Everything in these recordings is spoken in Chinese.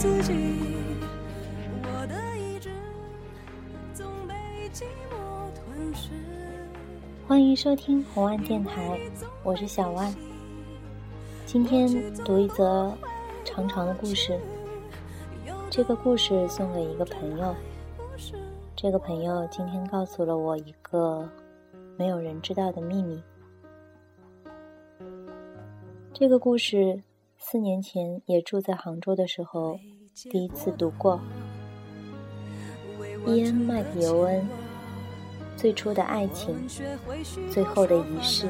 自己。我的意志总被寂寞吞噬。欢迎收听红岸电台，我是小万。今天读一则长长的故事，这个故事送给一个朋友。这个朋友今天告诉了我一个没有人知道的秘密。这个故事四年前也住在杭州的时候第一次读过。伊恩·麦克尤恩，最初的爱情，最后的仪式。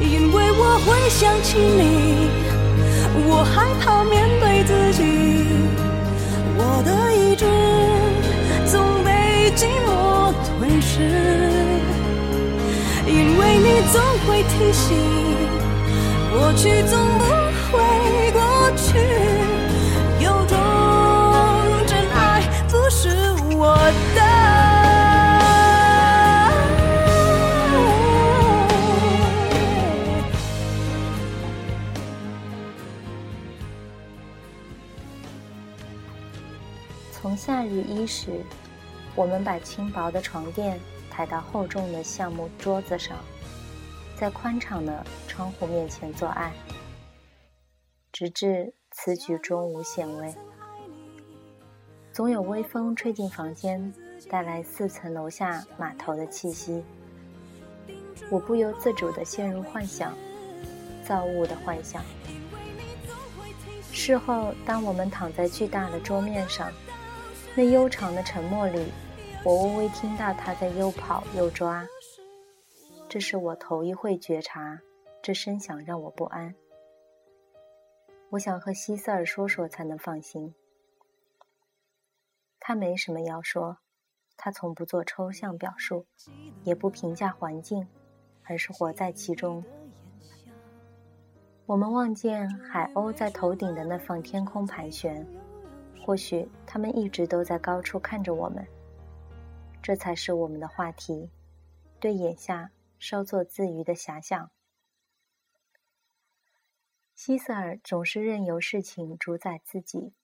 因为我会想起你，我害怕面对自己。我的意志总被寂寞吞噬，因为你总会提醒，过去总不会过去，有种真爱不是我的。从夏日伊始，我们把轻薄的床垫抬到厚重的橡木桌子上，在宽敞的窗户面前做爱，直至此举中无显微。总有微风吹进房间，带来四层楼下码头的气息。我不由自主地陷入幻想，造物的幻想。事后，当我们躺在巨大的桌面上。那悠长的沉默里，我微微听到他在又跑又抓。这是我头一回觉察，这声响让我不安。我想和希瑟尔说说，才能放心。他没什么要说，他从不做抽象表述，也不评价环境，而是活在其中。我们望见海鸥在头顶的那方天空盘旋。或许他们一直都在高处看着我们，这才是我们的话题，对眼下稍作自娱的遐想。希瑟尔总是任由事情主宰自己，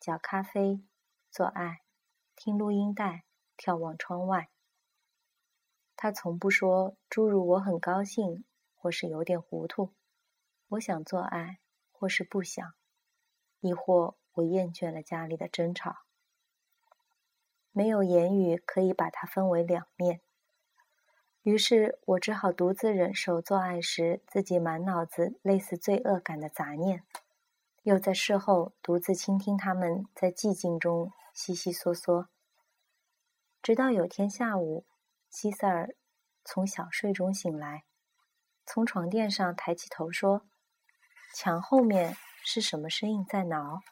搅咖啡，做爱，听录音带，眺望窗外。他从不说诸如“我很高兴”或是有点糊涂，“我想做爱”或是不想，亦或。我厌倦了家里的争吵，没有言语可以把它分为两面，于是我只好独自忍受做爱时自己满脑子类似罪恶感的杂念，又在事后独自倾听他们在寂静中悉悉嗦嗦。直到有天下午，希塞尔从小睡中醒来，从床垫上抬起头说：“墙后面是什么声音在挠？”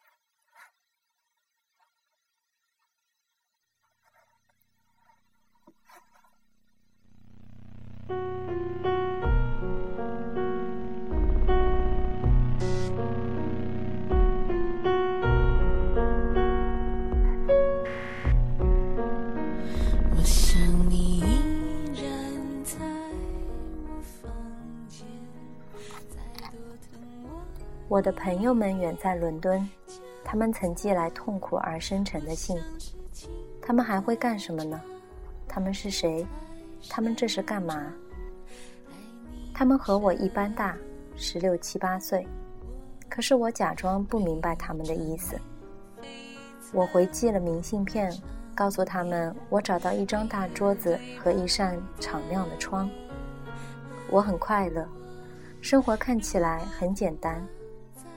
我的朋友们远在伦敦，他们曾寄来痛苦而深沉的信。他们还会干什么呢？他们是谁？他们这是干嘛？他们和我一般大，十六七八岁。可是我假装不明白他们的意思。我回寄了明信片，告诉他们我找到一张大桌子和一扇敞亮的窗。我很快乐，生活看起来很简单。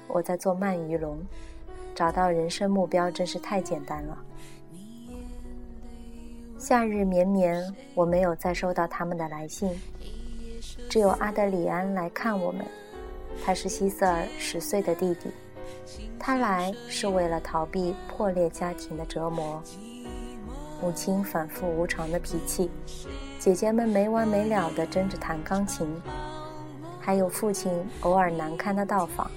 我在做鳗鱼龙，找到人生目标真是太简单了。夏日绵绵，我没有再收到他们的来信，只有阿德里安来看我们。他是希瑟尔十岁的弟弟，他来是为了逃避破裂家庭的折磨。母亲反复无常的脾气，姐姐们没完没了地争着弹钢琴，还有父亲偶尔难堪的到访。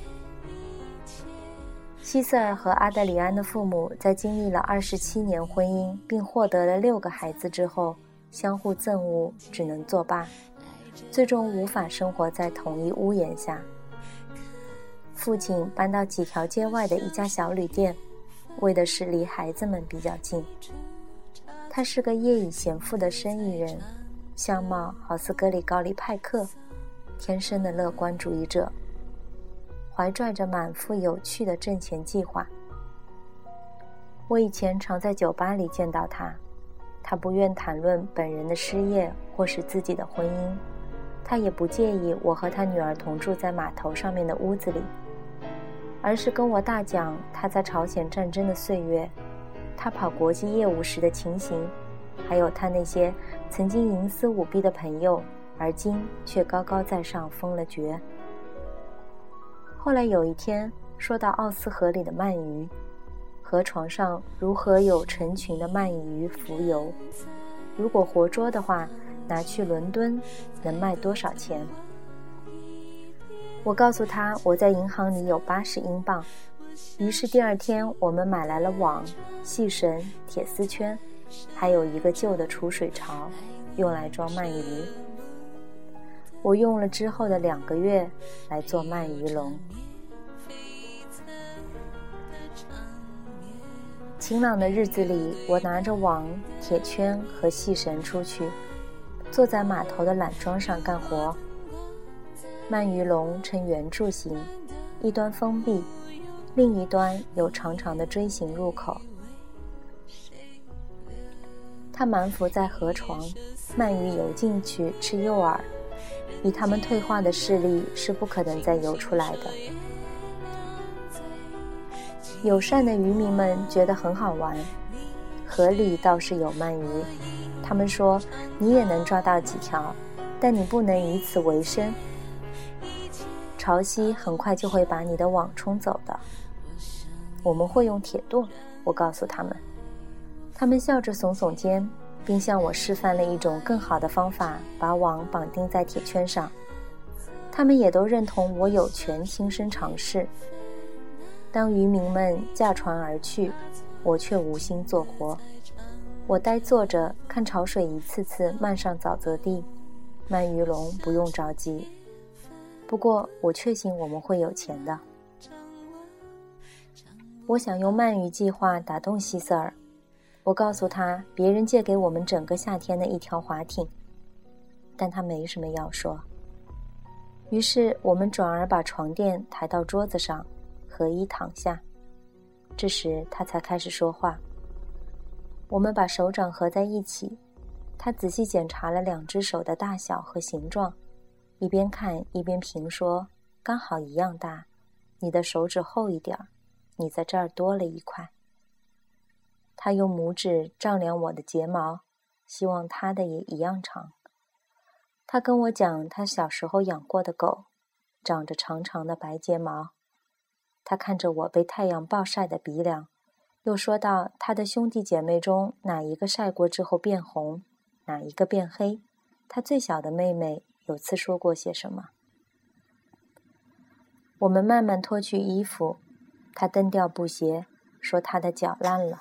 希瑟尔和阿德里安的父母在经历了二十七年婚姻并获得了六个孩子之后，相互憎恶，只能作罢，最终无法生活在同一屋檐下。父亲搬到几条街外的一家小旅店，为的是离孩子们比较近。他是个业已贤富的生意人，相貌好似格里高利派克，天生的乐观主义者。怀揣着满腹有趣的挣钱计划。我以前常在酒吧里见到他，他不愿谈论本人的失业或是自己的婚姻，他也不介意我和他女儿同住在码头上面的屋子里，而是跟我大讲他在朝鲜战争的岁月，他跑国际业务时的情形，还有他那些曾经营私舞弊的朋友，而今却高高在上封了爵。后来有一天，说到奥斯河里的鳗鱼，河床上如何有成群的鳗鱼浮游？如果活捉的话，拿去伦敦能卖多少钱？我告诉他，我在银行里有八十英镑。于是第二天，我们买来了网、细绳、铁丝圈，还有一个旧的储水槽，用来装鳗鱼。我用了之后的两个月来做鳗鱼笼。晴朗的日子里，我拿着网、铁圈和细绳出去，坐在码头的缆桩上干活。鳗鱼笼呈圆柱形，一端封闭，另一端有长长的锥形入口。它埋伏在河床，鳗鱼游进去吃诱饵。以他们退化的视力，是不可能再游出来的。友善的渔民们觉得很好玩，河里倒是有鳗鱼。他们说：“你也能抓到几条，但你不能以此为生。潮汐很快就会把你的网冲走的。”我们会用铁舵，我告诉他们。他们笑着耸耸肩。并向我示范了一种更好的方法，把网绑定在铁圈上。他们也都认同我有权亲身尝试。当渔民们驾船而去，我却无心做活。我呆坐着看潮水一次次漫上沼泽地，鳗鱼笼不用着急。不过我确信我们会有钱的。我想用鳗鱼计划打动希瑟尔。我告诉他，别人借给我们整个夏天的一条划艇，但他没什么要说。于是我们转而把床垫抬到桌子上，合衣躺下。这时他才开始说话。我们把手掌合在一起，他仔细检查了两只手的大小和形状，一边看一边评说：“刚好一样大，你的手指厚一点儿，你在这儿多了一块。”他用拇指丈量我的睫毛，希望他的也一样长。他跟我讲他小时候养过的狗，长着长长的白睫毛。他看着我被太阳暴晒的鼻梁，又说到：他的兄弟姐妹中哪一个晒过之后变红，哪一个变黑？他最小的妹妹有次说过些什么？我们慢慢脱去衣服，他蹬掉布鞋，说他的脚烂了。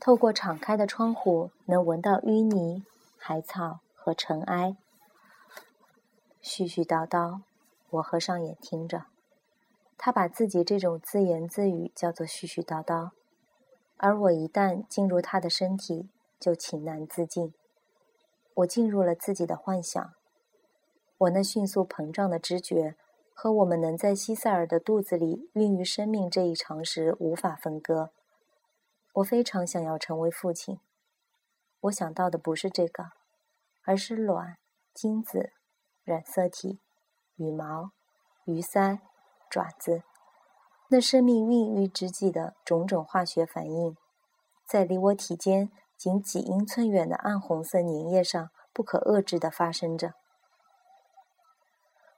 透过敞开的窗户，能闻到淤泥、海草和尘埃。絮絮叨叨，我合上眼听着。他把自己这种自言自语叫做絮絮叨叨，而我一旦进入他的身体，就情难自禁。我进入了自己的幻想。我那迅速膨胀的知觉，和我们能在西塞尔的肚子里孕育生命这一常识无法分割。我非常想要成为父亲。我想到的不是这个，而是卵、精子、染色体、羽毛、鱼鳃、爪子，那生命孕育之际的种种化学反应，在离我体间仅几英寸远的暗红色粘液上不可遏制地发生着。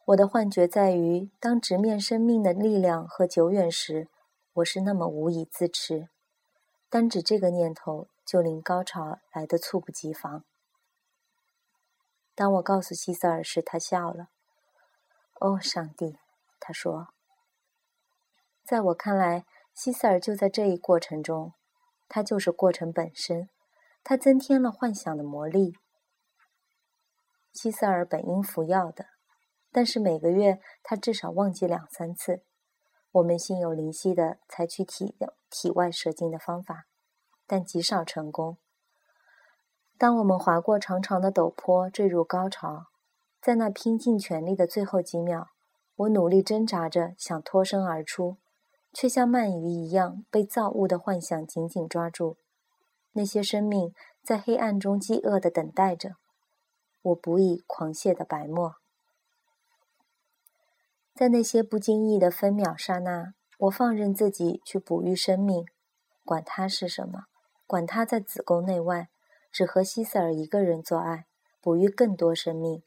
我的幻觉在于，当直面生命的力量和久远时，我是那么无以自持。单指这个念头，就令高潮来得猝不及防。当我告诉希瑟尔时，他笑了。哦，上帝，他说。在我看来，希瑟尔就在这一过程中，他就是过程本身，他增添了幻想的魔力。希瑟尔本应服药的。但是每个月他至少忘记两三次。我们心有灵犀的采取体体外射精的方法，但极少成功。当我们划过长长的陡坡，坠入高潮，在那拼尽全力的最后几秒，我努力挣扎着想脱身而出，却像鳗鱼一样被造物的幻想紧紧抓住。那些生命在黑暗中饥饿地等待着，我不以狂泻的白沫。在那些不经意的分秒刹那，我放任自己去哺育生命，管它是什么，管它在子宫内外，只和希瑟尔一个人做爱，哺育更多生命。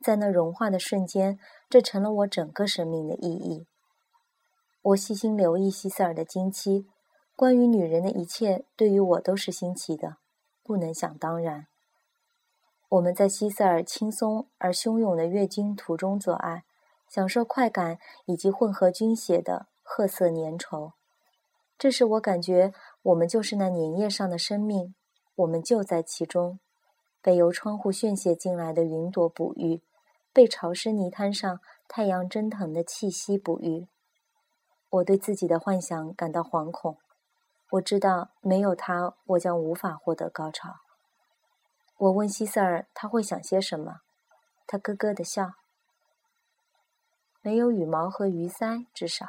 在那融化的瞬间，这成了我整个生命的意义。我细心留意希瑟尔的经期，关于女人的一切对于我都是新奇的，不能想当然。我们在希瑟尔轻松而汹涌的月经途中做爱。享受快感以及混合菌血的褐色粘稠，这时我感觉我们就是那粘液上的生命，我们就在其中，被由窗户宣泄进来的云朵哺育，被潮湿泥滩上太阳蒸腾的气息哺育。我对自己的幻想感到惶恐，我知道没有它，我将无法获得高潮。我问希瑟尔他会想些什么，他咯咯的笑。没有羽毛和鱼鳃，至少。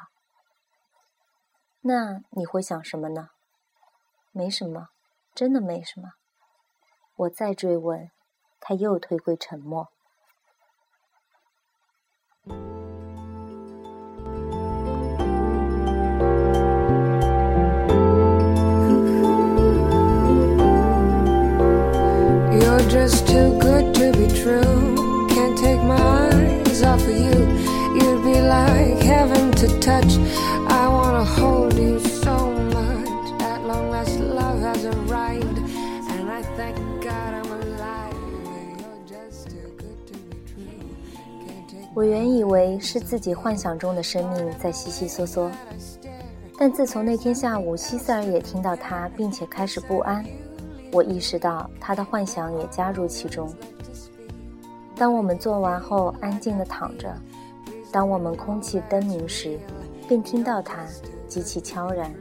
那你会想什么呢？没什么，真的没什么。我再追问，他又退回沉默。Catch i wanna hold you so much at long as love has arrived i like that god i'm alive just to put to me true 我原以为是自己幻想中的生命在悉悉嗦嗦，但自从那天下午，希塞尔也听到他，并且开始不安，我意识到他的幻想也加入其中。当我们做完后，安静地躺着。当我们空气灯明时，便听到它极其悄然，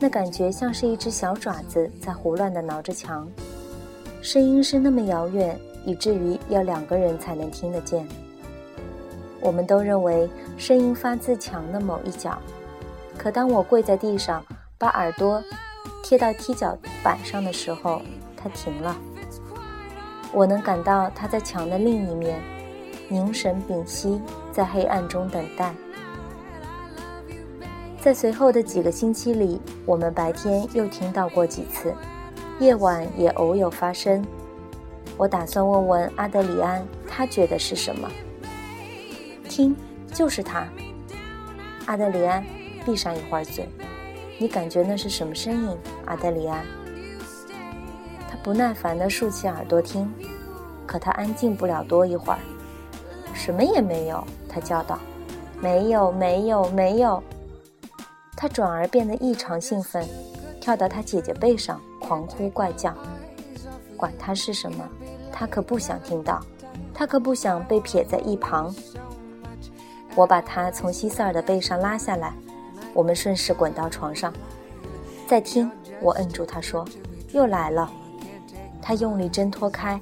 那感觉像是一只小爪子在胡乱地挠着墙，声音是那么遥远，以至于要两个人才能听得见。我们都认为声音发自墙的某一角，可当我跪在地上，把耳朵贴到踢脚板上的时候，它停了。我能感到它在墙的另一面。凝神屏息，在黑暗中等待。在随后的几个星期里，我们白天又听到过几次，夜晚也偶有发生。我打算问问阿德里安，他觉得是什么？听，就是他。阿德里安，闭上一会儿嘴。你感觉那是什么声音？阿德里安。他不耐烦地竖起耳朵听，可他安静不了多一会儿。什么也没有，他叫道：“没有，没有，没有。”他转而变得异常兴奋，跳到他姐姐背上，狂呼怪叫。管他是什么，他可不想听到，他可不想被撇在一旁。我把他从西塞尔的背上拉下来，我们顺势滚到床上。再听，我摁住他说：“又来了。”他用力挣脱开，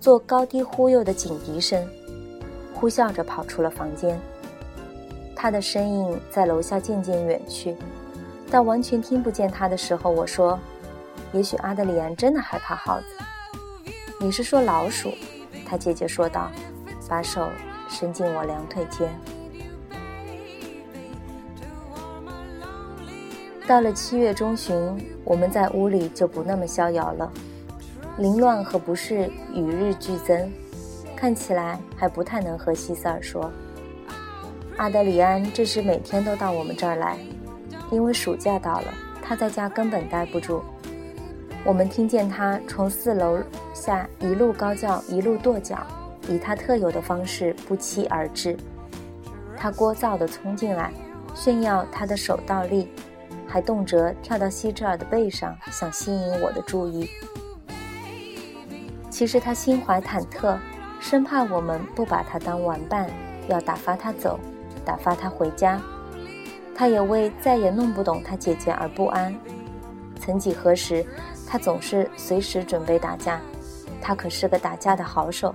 做高低忽悠的警笛声。呼啸着跑出了房间，他的身影在楼下渐渐远去。到完全听不见他的时候，我说：“也许阿德里安真的害怕耗子。”你是说老鼠？他姐姐说道，把手伸进我两腿间。到了七月中旬，我们在屋里就不那么逍遥了，凌乱和不适与日俱增。看起来还不太能和希瑟尔说，阿德里安这时每天都到我们这儿来，因为暑假到了，他在家根本待不住。我们听见他从四楼下一路高叫，一路跺脚，以他特有的方式不期而至。他聒噪地冲进来，炫耀他的手倒立，还动辄跳到希尔的背上，想吸引我的注意。其实他心怀忐忑，生怕我们不把他当玩伴，要打发他走，打发他回家。他也为再也弄不懂他姐姐而不安。曾几何时，他总是随时准备打架，他可是个打架的好手。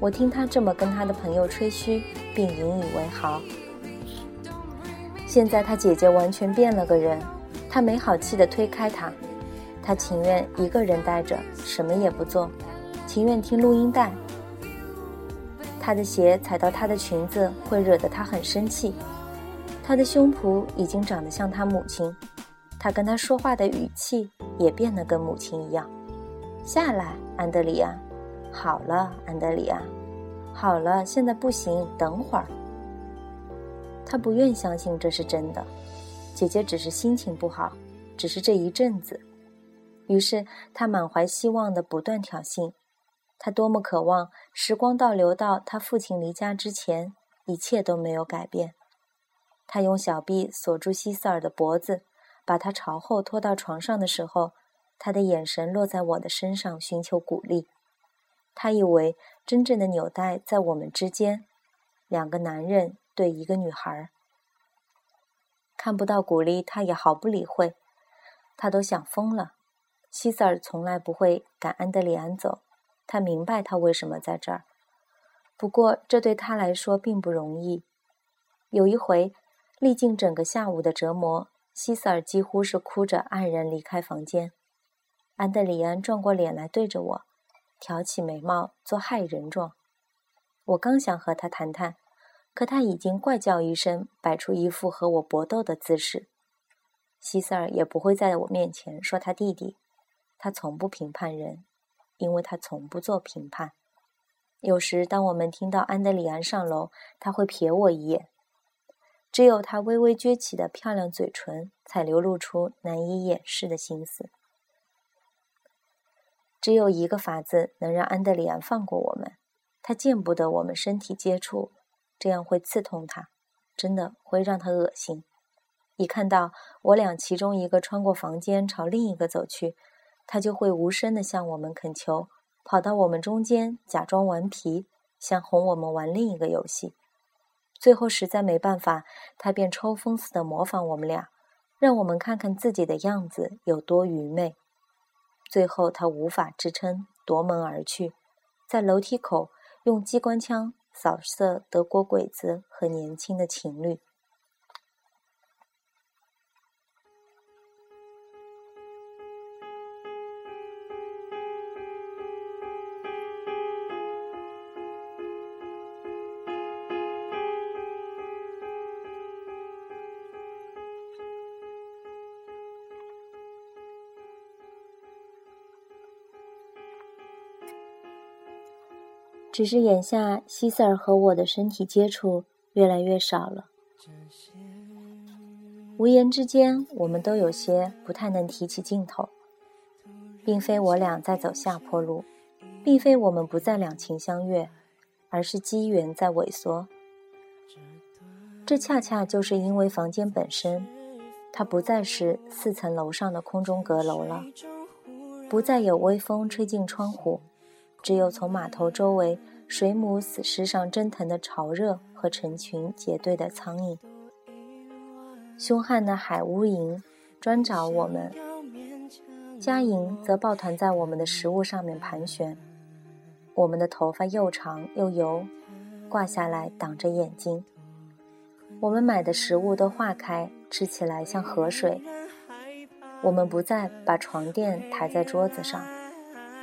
我听他这么跟他的朋友吹嘘，并引以为豪。现在他姐姐完全变了个人，他没好气地推开他，他情愿一个人待着，什么也不做。情愿听录音带。他的鞋踩到他的裙子会惹得他很生气。他的胸脯已经长得像他母亲，他跟他说话的语气也变得跟母亲一样。下来，安德里亚。好了，安德里亚。好了，现在不行，等会儿。他不愿相信这是真的。姐姐只是心情不好，只是这一阵子。于是他满怀希望的不断挑衅。他多么渴望时光倒流到他父亲离家之前，一切都没有改变。他用小臂锁住希瑟尔的脖子，把他朝后拖到床上的时候，他的眼神落在我的身上，寻求鼓励。他以为真正的纽带在我们之间，两个男人对一个女孩。看不到鼓励，他也毫不理会，他都想疯了。希瑟尔从来不会赶安德里安走。他明白他为什么在这儿，不过这对他来说并不容易。有一回，历尽整个下午的折磨，希瑟尔几乎是哭着黯然离开房间。安德里安转过脸来对着我，挑起眉毛做害人状。我刚想和他谈谈，可他已经怪叫一声，摆出一副和我搏斗的姿势。希瑟尔也不会在我面前说他弟弟，他从不评判人。因为他从不做评判。有时，当我们听到安德里安上楼，他会瞥我一眼。只有他微微撅起的漂亮嘴唇，才流露出难以掩饰的心思。只有一个法子能让安德里安放过我们：他见不得我们身体接触，这样会刺痛他，真的会让他恶心。一看到我俩其中一个穿过房间朝另一个走去。他就会无声地向我们恳求，跑到我们中间，假装顽皮，想哄我们玩另一个游戏。最后实在没办法，他便抽风似的模仿我们俩，让我们看看自己的样子有多愚昧。最后他无法支撑，夺门而去，在楼梯口用机关枪扫射德国鬼子和年轻的情侣。只是眼下，希瑟尔和我的身体接触越来越少了。无言之间，我们都有些不太能提起劲头。并非我俩在走下坡路，并非我们不再两情相悦，而是机缘在萎缩。这恰恰就是因为房间本身，它不再是四层楼上的空中阁楼了，不再有微风吹进窗户。只有从码头周围水母死尸上蒸腾的潮热和成群结队的苍蝇，凶悍的海乌蝇专找我们，家蝇则抱团在我们的食物上面盘旋。我们的头发又长又油，挂下来挡着眼睛。我们买的食物都化开，吃起来像河水。我们不再把床垫抬在桌子上。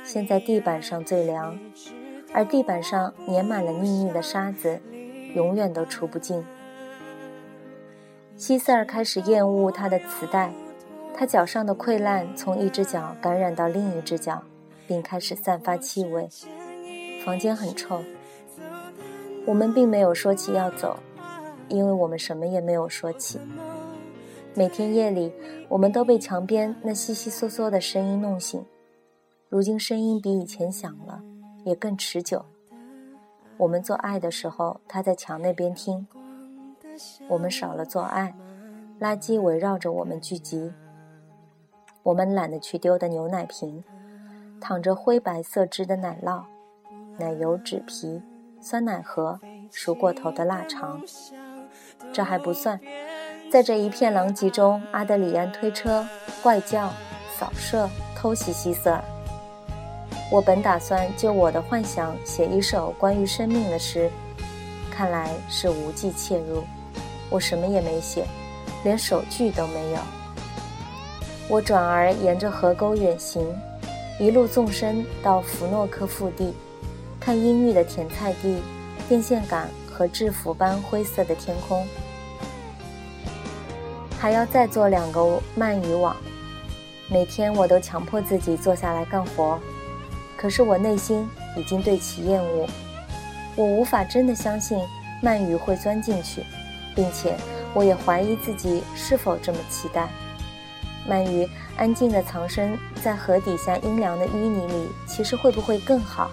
现在地板上最凉，而地板上粘满了腻腻的沙子，永远都除不尽。希瑟尔开始厌恶他的磁带，他脚上的溃烂从一只脚感染到另一只脚，并开始散发气味。房间很臭。我们并没有说起要走，因为我们什么也没有说起。每天夜里，我们都被墙边那悉悉嗦嗦的声音弄醒。如今声音比以前响了，也更持久。我们做爱的时候，他在墙那边听。我们少了做爱，垃圾围绕着我们聚集。我们懒得去丢的牛奶瓶，淌着灰白色汁的奶酪，奶油纸皮，酸奶盒，熟过头的腊肠。这还不算。在这一片狼藉中，阿德里安推车、怪叫、扫射、偷袭希瑟尔。我本打算就我的幻想写一首关于生命的诗，看来是无计切入。我什么也没写，连首句都没有。我转而沿着河沟远行，一路纵深到弗诺克腹地，看阴郁的甜菜地、电线杆和制服般灰色的天空。还要再做两个鳗鱼网。每天我都强迫自己坐下来干活，可是我内心已经对其厌恶。我无法真的相信鳗鱼会钻进去，并且我也怀疑自己是否这么期待。鳗鱼安静地藏身在河底下阴凉的淤泥里，其实会不会更好？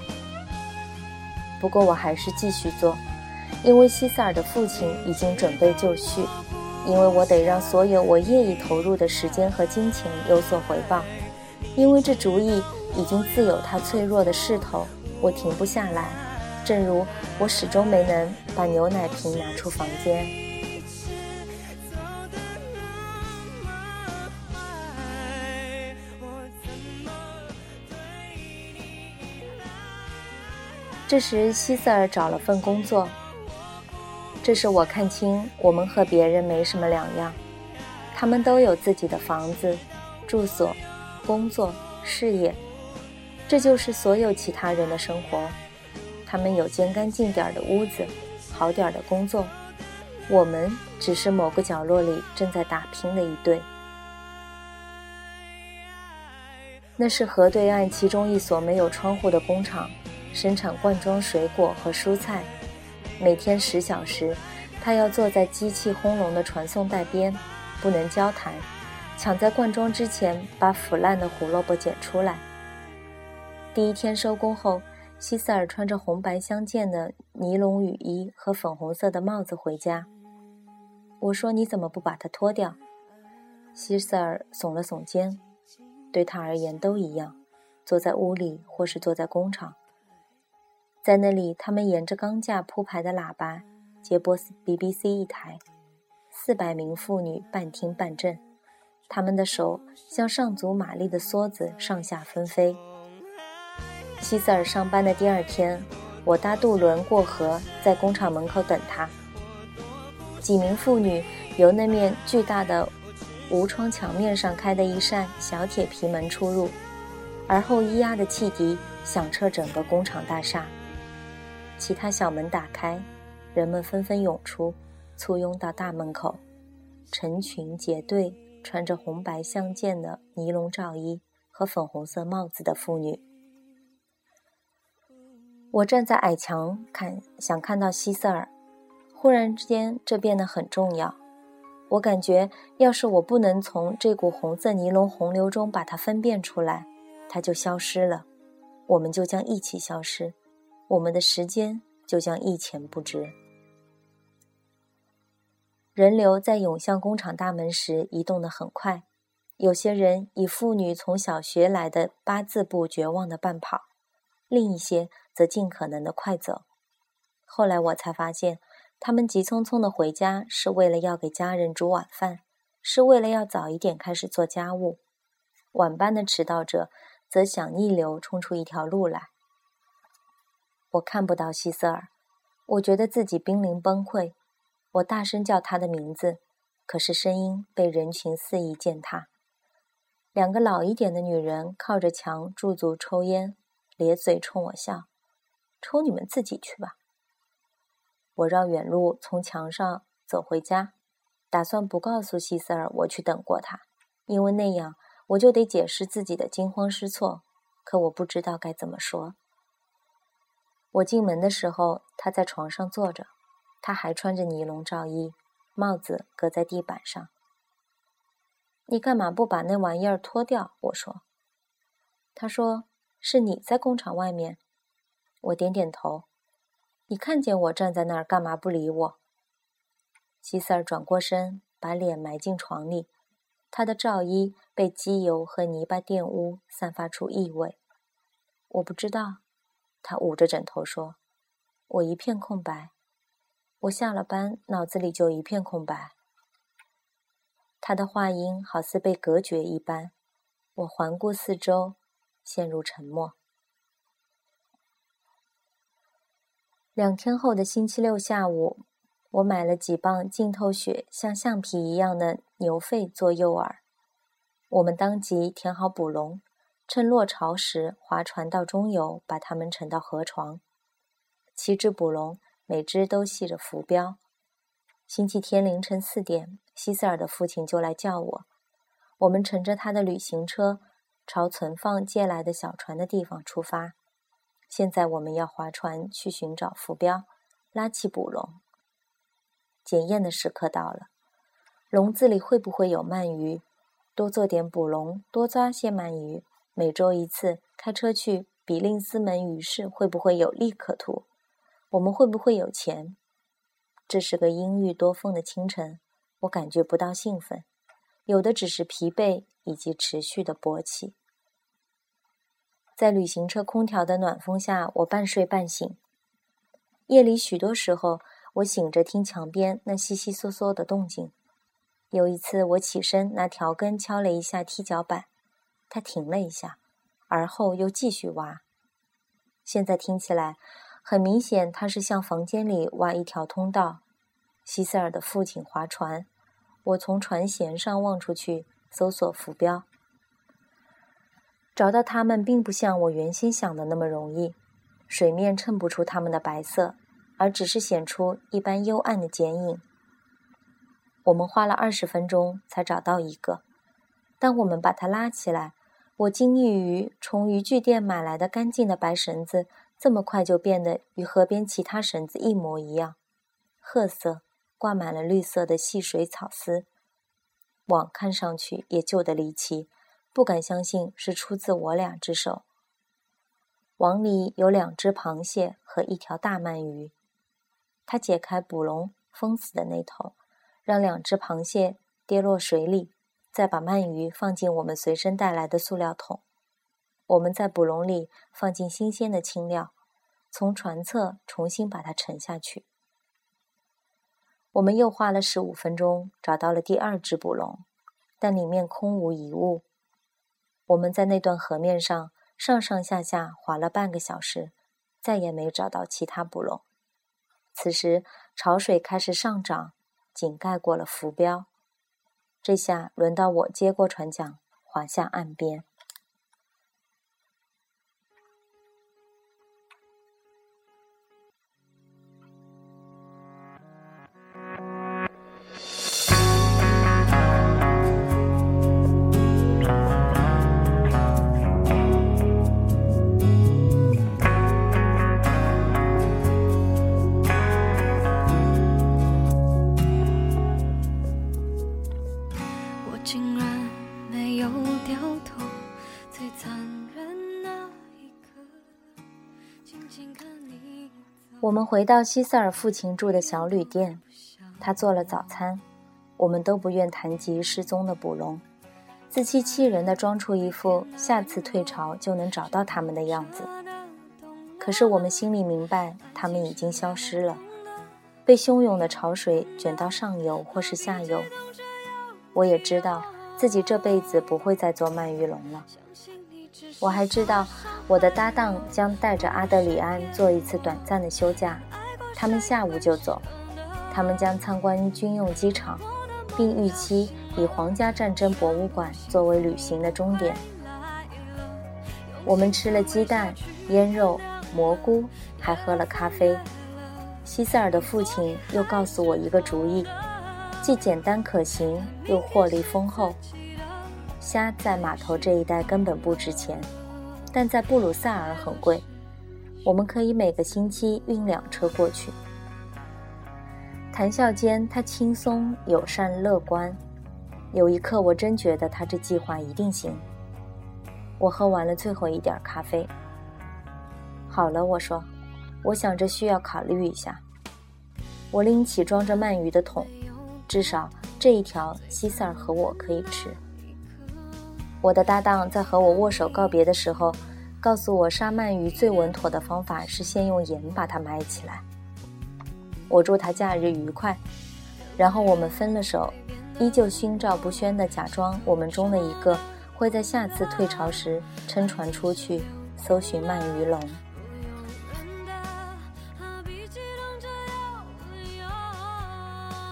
不过我还是继续做，因为希塞尔的父亲已经准备就绪。因为我得让所有我业已投入的时间和金钱有所回报，因为这主意已经自有它脆弱的势头，我停不下来。正如我始终没能把牛奶瓶拿出房间。这时，希瑟尔找了份工作。这是我看清，我们和别人没什么两样。他们都有自己的房子、住所、工作、事业，这就是所有其他人的生活。他们有间干净点儿的屋子，好点儿的工作。我们只是某个角落里正在打拼的一对。那是河对岸其中一所没有窗户的工厂，生产罐装水果和蔬菜。每天十小时，他要坐在机器轰隆的传送带边，不能交谈，抢在灌装之前把腐烂的胡萝卜捡出来。第一天收工后，希塞尔穿着红白相间的尼龙雨衣和粉红色的帽子回家。我说：“你怎么不把它脱掉？”希塞尔耸了耸肩，对他而言都一样，坐在屋里或是坐在工厂。在那里，他们沿着钢架铺排的喇叭接播 BBC 一台，四百名妇女半听半震，他们的手像上足马力的梭子上下纷飞。希瑟尔上班的第二天，我搭渡轮过河，在工厂门口等他。几名妇女由那面巨大的无窗墙面上开的一扇小铁皮门出入，而后咿呀的汽笛响彻整个工厂大厦。其他小门打开，人们纷纷涌出，簇拥到大门口，成群结队，穿着红白相间的尼龙罩衣和粉红色帽子的妇女。我站在矮墙看，想看到希瑟尔。忽然之间，这变得很重要。我感觉，要是我不能从这股红色尼龙洪流中把它分辨出来，它就消失了，我们就将一起消失。我们的时间就将一钱不值。人流在涌向工厂大门时移动得很快，有些人以妇女从小学来的八字步绝望的半跑，另一些则尽可能的快走。后来我才发现，他们急匆匆的回家是为了要给家人煮晚饭，是为了要早一点开始做家务。晚班的迟到者则想逆流冲出一条路来。我看不到希瑟尔，我觉得自己濒临崩溃。我大声叫他的名字，可是声音被人群肆意践踏。两个老一点的女人靠着墙驻足抽烟，咧嘴冲我笑：“抽你们自己去吧。”我绕远路从墙上走回家，打算不告诉希瑟尔我去等过他，因为那样我就得解释自己的惊慌失措。可我不知道该怎么说。我进门的时候，他在床上坐着，他还穿着尼龙罩衣，帽子搁在地板上。你干嘛不把那玩意儿脱掉？我说。他说：“是你在工厂外面。”我点点头。你看见我站在那儿，干嘛不理我？西塞尔转过身，把脸埋进床里。他的罩衣被机油和泥巴玷污，散发出异味。我不知道，他捂着枕头说：“我一片空白。我下了班，脑子里就一片空白。”他的话音好似被隔绝一般。我环顾四周，陷入沉默。两天后的星期六下午。我买了几磅浸透血、像橡皮一样的牛肺做诱饵。我们当即填好捕笼，趁落潮时划船到中游，把它们沉到河床。七只捕笼，每只都系着浮标。星期天凌晨四点，希塞尔的父亲就来叫我。我们乘着他的旅行车，朝存放借来的小船的地方出发。现在我们要划船去寻找浮标，拉起捕笼。检验的时刻到了，笼子里会不会有鳗鱼？多做点捕笼，多抓些鳗鱼。每周一次开车去比令斯门鱼市，会不会有利可图？我们会不会有钱？这是个阴郁多风的清晨，我感觉不到兴奋，有的只是疲惫以及持续的勃起。在旅行车空调的暖风下，我半睡半醒。夜里许多时候。我醒着听墙边那悉悉嗦嗦的动静。有一次，我起身拿条根敲了一下踢脚板，它停了一下，而后又继续挖。现在听起来，很明显，他是向房间里挖一条通道。希塞尔的父亲划船，我从船舷上望出去，搜索浮标。找到它们并不像我原先想的那么容易，水面衬不出它们的白色。而只是显出一般幽暗的剪影。我们花了二十分钟才找到一个。当我们把它拉起来，我惊异于从渔具店买来的干净的白绳子这么快就变得与河边其他绳子一模一样，褐色，挂满了绿色的细水草丝。网看上去也旧得离奇，不敢相信是出自我俩之手。网里有两只螃蟹和一条大鳗鱼。他解开捕笼封死的那头，让两只螃蟹跌落水里，再把鳗鱼放进我们随身带来的塑料桶。我们在捕笼里放进新鲜的青料，从船侧重新把它沉下去。我们又花了十五分钟找到了第二只捕笼，但里面空无一物。我们在那段河面上上上下下划了半个小时，再也没找到其他捕笼。此时潮水开始上涨，井盖过了浮标。这下轮到我接过船桨，划向岸边。我们回到西塞尔父亲住的小旅店，他做了早餐。我们都不愿谈及失踪的捕龙，自欺欺人的装出一副下次退潮就能找到他们的样子。可是我们心里明白，他们已经消失了，被汹涌的潮水卷到上游或是下游。我也知道自己这辈子不会再做鳗鱼龙了。我还知道，我的搭档将带着阿德里安做一次短暂的休假，他们下午就走。他们将参观军用机场，并预期以皇家战争博物馆作为旅行的终点。我们吃了鸡蛋、腌肉、蘑菇，还喝了咖啡。希塞尔的父亲又告诉我一个主意，既简单可行，又获利丰厚。虾在码头这一带根本不值钱，但在布鲁塞尔很贵。我们可以每个星期运两车过去。谈笑间，他轻松、友善、乐观。有一刻，我真觉得他这计划一定行。我喝完了最后一点咖啡。好了，我说，我想着需要考虑一下。我拎起装着鳗鱼的桶，至少这一条西塞尔和我可以吃。我的搭档在和我握手告别的时候，告诉我杀鳗鱼最稳妥的方法是先用盐把它埋起来。我祝他假日愉快，然后我们分了手，依旧心照不宣地假装我们中的一个会在下次退潮时撑船出去搜寻鳗鱼笼。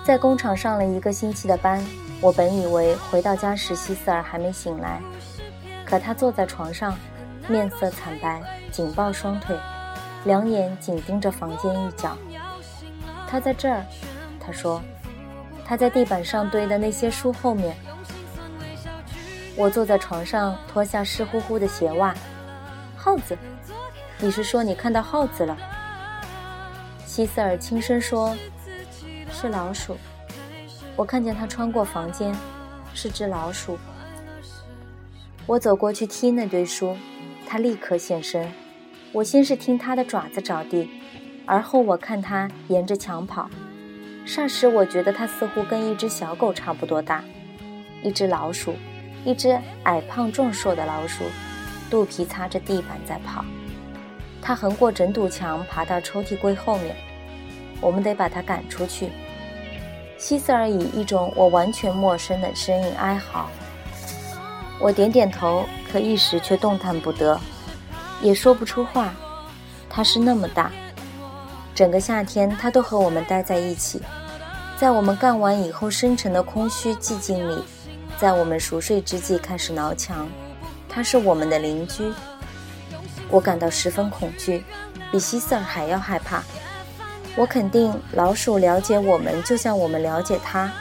在工厂上了一个星期的班，我本以为回到家时希斯尔还没醒来，可他坐在床上，面色惨白，紧抱双腿，两眼紧盯着房间一角。他在这儿，他说，他在地板上堆的那些书后面。我坐在床上，脱下湿乎乎的鞋袜。耗子，你是说你看到耗子了？希瑟尔轻声说：“是老鼠。”我看见他穿过房间，是只老鼠。我走过去踢那堆书，他立刻现身。我先是听他的爪子着地。而后我看它沿着墙跑，霎时我觉得它似乎跟一只小狗差不多大，一只老鼠，一只矮胖壮硕的老鼠，肚皮擦着地板在跑。它横过整堵墙，爬到抽屉柜后面。我们得把它赶出去。希瑟尔以一种我完全陌生的声音哀嚎。我点点头，可一时却动弹不得，也说不出话。它是那么大。整个夏天，他都和我们待在一起，在我们干完以后深沉的空虚寂静里，在我们熟睡之际开始挠墙。他是我们的邻居，我感到十分恐惧，比希瑟尔还要害怕。我肯定老鼠了解我们，就像我们了解它。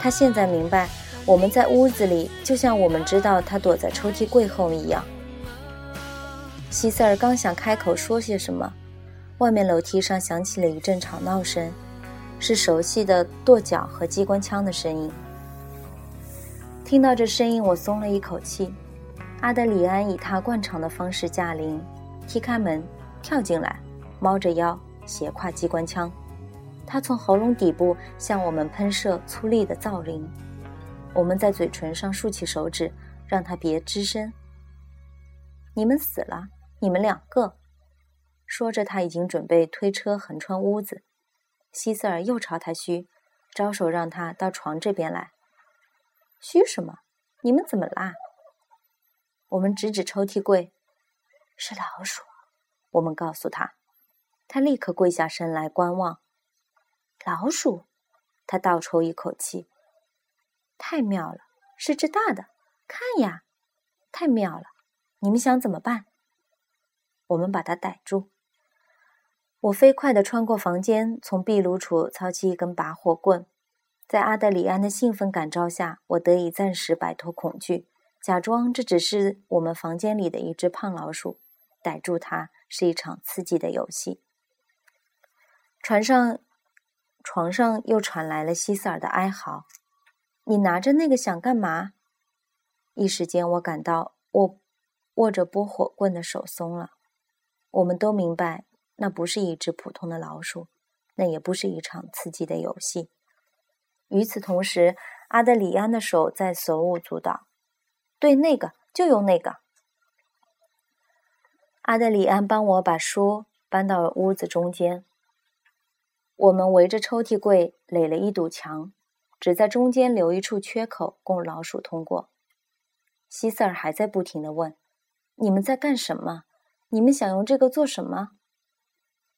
它现在明白我们在屋子里，就像我们知道它躲在抽屉柜后一样。希瑟尔刚想开口说些什么。外面楼梯上响起了一阵吵闹声，是熟悉的跺脚和机关枪的声音。听到这声音，我松了一口气。阿德里安以他惯常的方式驾临，踢开门，跳进来，猫着腰，斜挎机关枪。他从喉咙底部向我们喷射粗粝的噪铃。我们在嘴唇上竖起手指，让他别吱声。你们死了，你们两个。说着，他已经准备推车横穿屋子。希瑟尔又朝他嘘，招手让他到床这边来。嘘什么？你们怎么啦？我们指指抽屉柜，是老鼠。我们告诉他，他立刻跪下身来观望。老鼠？他倒抽一口气。太妙了，是只大的。看呀，太妙了。你们想怎么办？我们把它逮住。我飞快地穿过房间，从壁炉处操起一根拔火棍。在阿德里安的兴奋感召下，我得以暂时摆脱恐惧，假装这只是我们房间里的一只胖老鼠。逮住它是一场刺激的游戏。船上，床上又传来了希瑟尔的哀嚎：“你拿着那个想干嘛？”一时间，我感到握握着拨火棍的手松了。我们都明白。那不是一只普通的老鼠，那也不是一场刺激的游戏。与此同时，阿德里安的手在手舞足蹈。对，那个就用那个。阿德里安帮我把书搬到屋子中间。我们围着抽屉柜垒了一堵墙，只在中间留一处缺口供老鼠通过。希瑟尔还在不停地问：“你们在干什么？你们想用这个做什么？”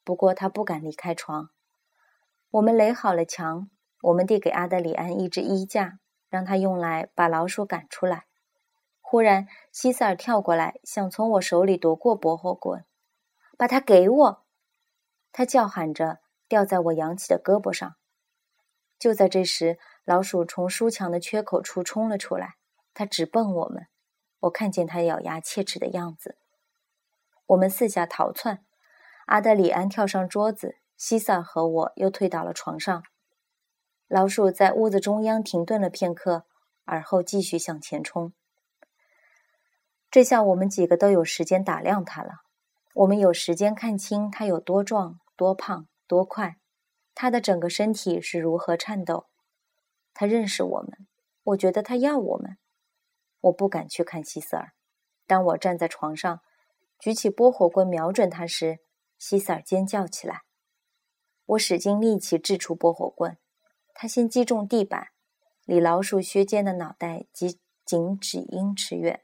不过他不敢离开床。我们垒好了墙，我们递给阿德里安一只衣架，让他用来把老鼠赶出来。忽然，希塞尔跳过来，想从我手里夺过薄荷棍，把它给我！他叫喊着，掉在我扬起的胳膊上。就在这时，老鼠从书墙的缺口处冲了出来，它直奔我们。我看见它咬牙切齿的样子。我们四下逃窜。阿德里安跳上桌子，西萨和我又退到了床上。老鼠在屋子中央停顿了片刻，而后继续向前冲。这下我们几个都有时间打量它了。我们有时间看清它有多壮、多胖、多快，他的整个身体是如何颤抖。他认识我们，我觉得他要我们。我不敢去看希瑟尔。当我站在床上，举起拨火棍瞄准他时，希瑟尔尖叫起来。我使尽力气掷出拨火棍，它先击中地板，离老鼠削尖的脑袋仅仅几英尺远。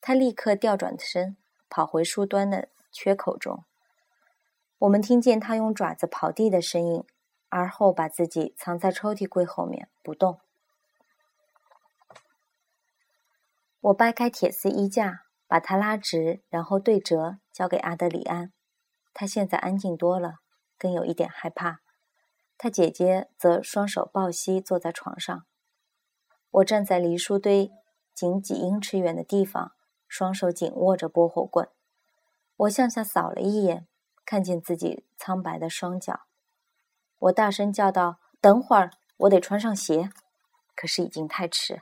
他立刻调转身。跑回书端的缺口中，我们听见他用爪子刨地的声音，而后把自己藏在抽屉柜后面不动。我掰开铁丝衣架，把它拉直，然后对折，交给阿德里安。他现在安静多了，更有一点害怕。他姐姐则双手抱膝坐在床上。我站在离书堆仅几英尺远的地方。双手紧握着拨火棍，我向下扫了一眼，看见自己苍白的双脚。我大声叫道：“等会儿，我得穿上鞋。”可是已经太迟。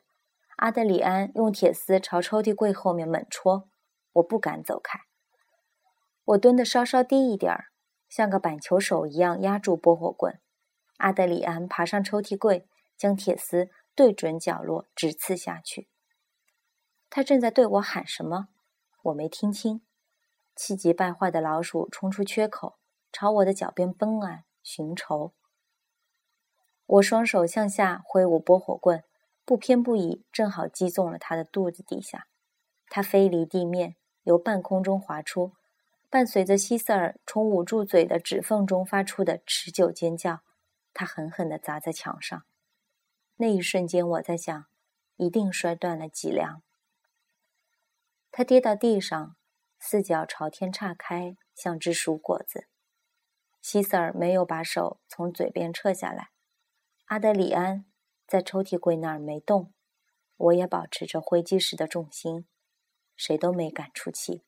阿德里安用铁丝朝抽屉柜后面猛戳，我不敢走开。我蹲得稍稍低一点儿，像个板球手一样压住拨火棍。阿德里安爬上抽屉柜，将铁丝对准角落，直刺下去。他正在对我喊什么，我没听清。气急败坏的老鼠冲出缺口，朝我的脚边奔来寻仇。我双手向下挥舞拨火棍，不偏不倚，正好击中了他的肚子底下。他飞离地面，由半空中滑出，伴随着希瑟尔从捂住嘴的指缝中发出的持久尖叫，他狠狠地砸在墙上。那一瞬间，我在想，一定摔断了脊梁。他跌到地上，四脚朝天岔开，像只熟果子。希瑟尔没有把手从嘴边撤下来。阿德里安在抽屉柜那儿没动，我也保持着挥击时的重心，谁都没敢出气。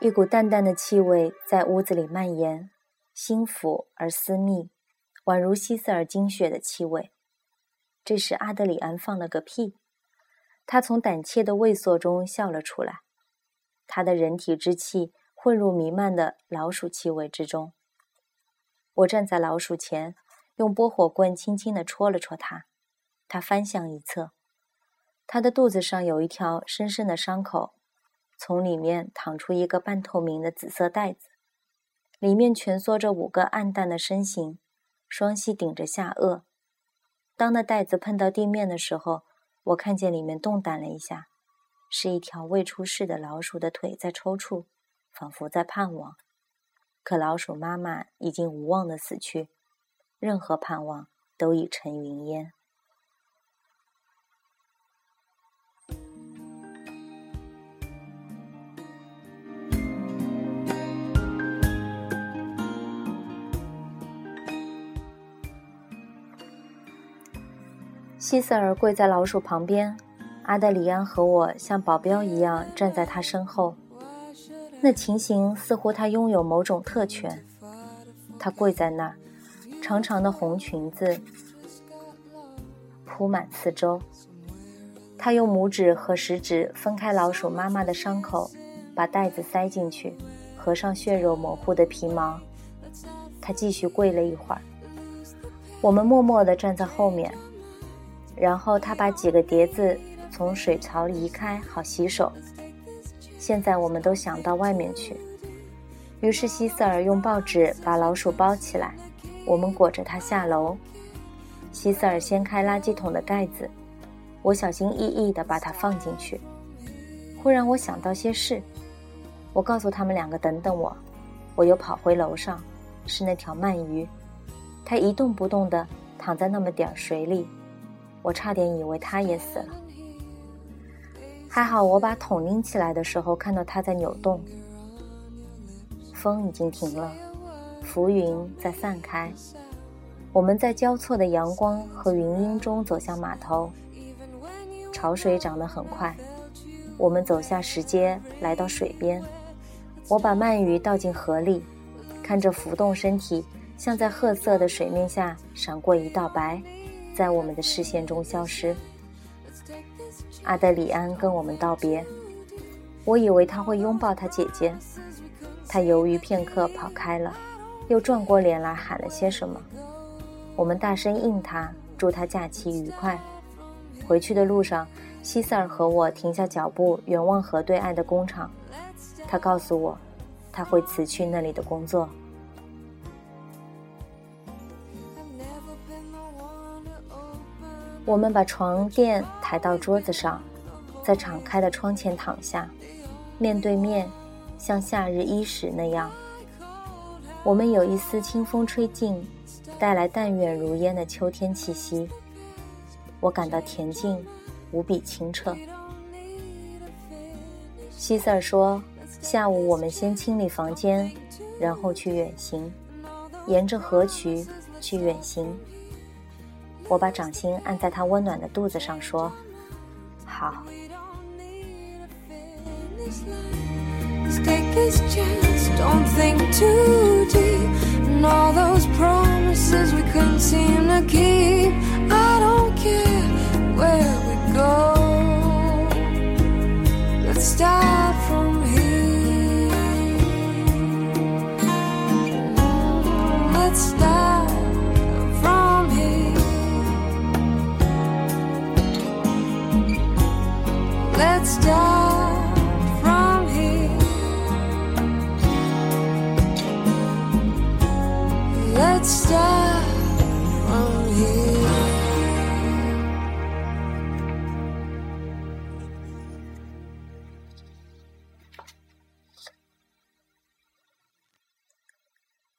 一股淡淡的气味在屋子里蔓延，心腹而私密，宛如希瑟尔精血的气味。这时，阿德里安放了个屁。他从胆怯的畏缩中笑了出来，他的人体之气混入弥漫的老鼠气味之中。我站在老鼠前，用拨火棍轻轻地戳了戳它，它翻向一侧，它的肚子上有一条深深的伤口，从里面淌出一个半透明的紫色袋子，里面蜷缩着五个暗淡的身形，双膝顶着下颚。当那袋子碰到地面的时候，我看见里面动弹了一下，是一条未出世的老鼠的腿在抽搐，仿佛在盼望。可老鼠妈妈已经无望的死去，任何盼望都已成云烟。希瑟尔跪在老鼠旁边，阿德里安和我像保镖一样站在他身后。那情形似乎他拥有某种特权。他跪在那儿，长长的红裙子铺满四周。他用拇指和食指分开老鼠妈妈的伤口，把袋子塞进去，合上血肉模糊的皮毛。他继续跪了一会儿。我们默默地站在后面。然后他把几个碟子从水槽移开，好洗手。现在我们都想到外面去。于是希瑟尔用报纸把老鼠包起来，我们裹着它下楼。希瑟尔掀开垃圾桶的盖子，我小心翼翼地把它放进去。忽然我想到些事，我告诉他们两个等等我。我又跑回楼上，是那条鳗鱼，它一动不动地躺在那么点水里。我差点以为他也死了，还好我把桶拎起来的时候看到它在扭动。风已经停了，浮云在散开，我们在交错的阳光和云阴中走向码头。潮水涨得很快，我们走下石阶，来到水边。我把鳗鱼倒进河里，看着浮动身体像在褐色的水面下闪过一道白，在我们的视线中消失。阿德里安跟我们道别，我以为他会拥抱他姐姐，他犹豫片刻跑开了，又转过脸来喊了些什么。我们大声应他，祝他假期愉快。回去的路上，希塞尔和我停下脚步，远望河对岸的工厂。他告诉我，他会辞去那里的工作。我们把床垫抬到桌子上，在敞开的窗前躺下，面对面，像夏日伊始那样。我们有一丝清风吹进，带来淡远如烟的秋天气息。我感到恬静，无比清澈。希塞尔说：“下午我们先清理房间，然后去远行，沿着河渠去远行。”我把掌心按在他温暖的肚子上，说：“好。” Let's start from here.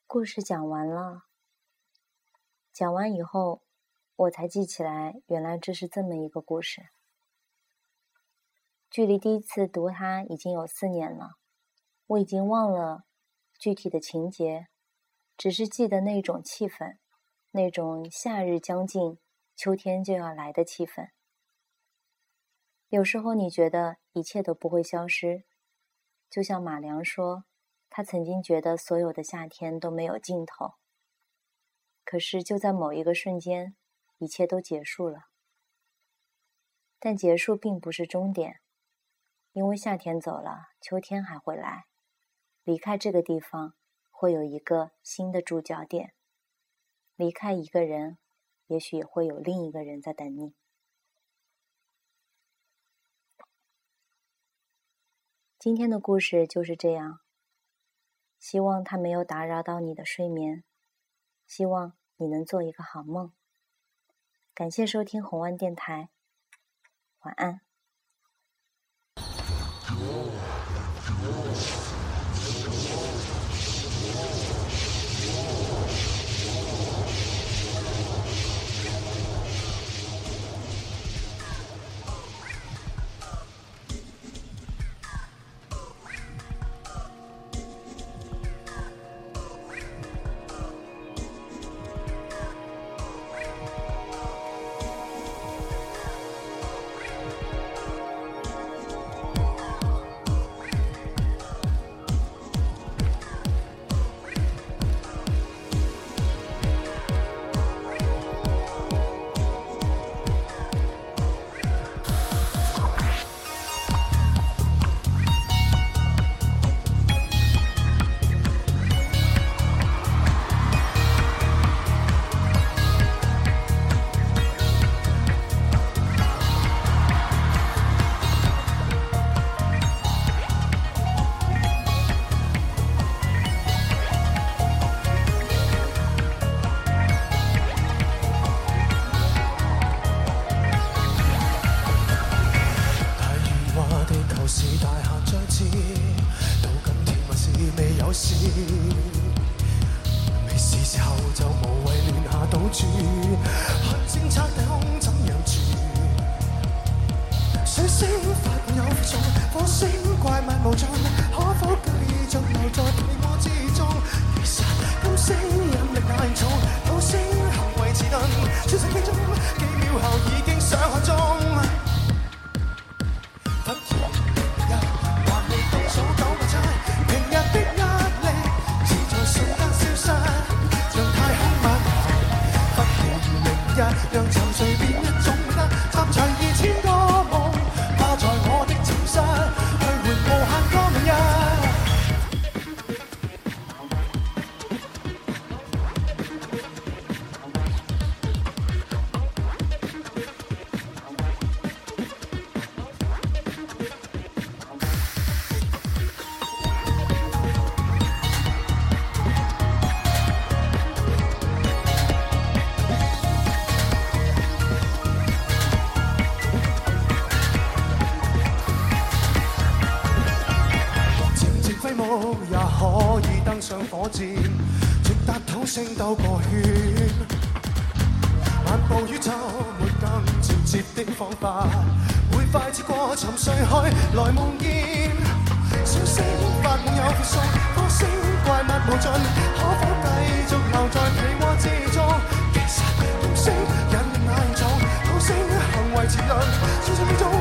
故事讲完了。讲完以后，我才记起来，原来这是这么一个故事。距离第一次读它已经有四年了，我已经忘了具体的情节。只是记得那种气氛，那种夏日将近、秋天就要来的气氛。有时候你觉得一切都不会消失，就像马良说，他曾经觉得所有的夏天都没有尽头。可是就在某一个瞬间，一切都结束了。但结束并不是终点，因为夏天走了，秋天还会来。离开这个地方。会有一个新的注脚点。离开一个人，也许也会有另一个人在等你。今天的故事就是这样。希望它没有打扰到你的睡眠，希望你能做一个好梦。感谢收听红湾电台，晚安。走个圈，漫步宇宙没更直接的方法，会快至过沉睡去来梦见。笑声发梦有数，笑声怪物无尽，可否继续留在被窝之中？其实笑声引人迷踪，笑声行为迟钝，笑声变种。